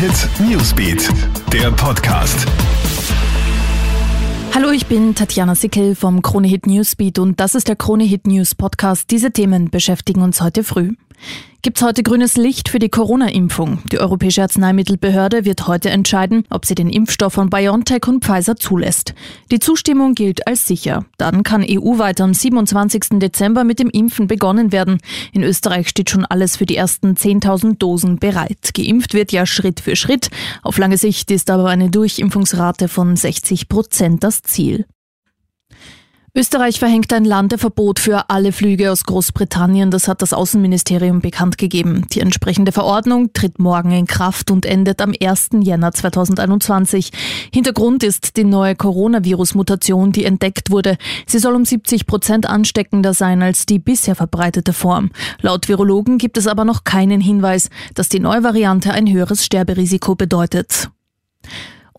Hit Newsbeat, der Podcast. Hallo, ich bin Tatjana Sickel vom Krone Hit Newsbeat und das ist der Krone Hit News Podcast. Diese Themen beschäftigen uns heute früh. Gibt's heute grünes Licht für die Corona-Impfung? Die Europäische Arzneimittelbehörde wird heute entscheiden, ob sie den Impfstoff von BioNTech und Pfizer zulässt. Die Zustimmung gilt als sicher. Dann kann EU-weit am 27. Dezember mit dem Impfen begonnen werden. In Österreich steht schon alles für die ersten 10.000 Dosen bereit. Geimpft wird ja Schritt für Schritt. Auf lange Sicht ist aber eine Durchimpfungsrate von 60 Prozent das Ziel. Österreich verhängt ein Landeverbot für alle Flüge aus Großbritannien. Das hat das Außenministerium bekannt gegeben. Die entsprechende Verordnung tritt morgen in Kraft und endet am 1. Jänner 2021. Hintergrund ist die neue Coronavirus-Mutation, die entdeckt wurde. Sie soll um 70 Prozent ansteckender sein als die bisher verbreitete Form. Laut Virologen gibt es aber noch keinen Hinweis, dass die neue Variante ein höheres Sterberisiko bedeutet.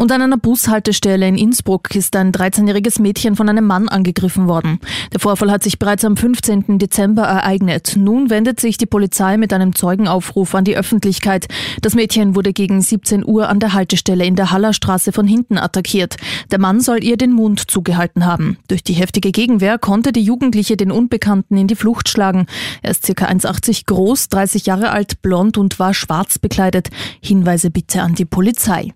Und an einer Bushaltestelle in Innsbruck ist ein 13-jähriges Mädchen von einem Mann angegriffen worden. Der Vorfall hat sich bereits am 15. Dezember ereignet. Nun wendet sich die Polizei mit einem Zeugenaufruf an die Öffentlichkeit. Das Mädchen wurde gegen 17 Uhr an der Haltestelle in der Hallerstraße von hinten attackiert. Der Mann soll ihr den Mund zugehalten haben. Durch die heftige Gegenwehr konnte die Jugendliche den Unbekannten in die Flucht schlagen. Er ist ca. 1,80 groß, 30 Jahre alt, blond und war schwarz bekleidet. Hinweise bitte an die Polizei.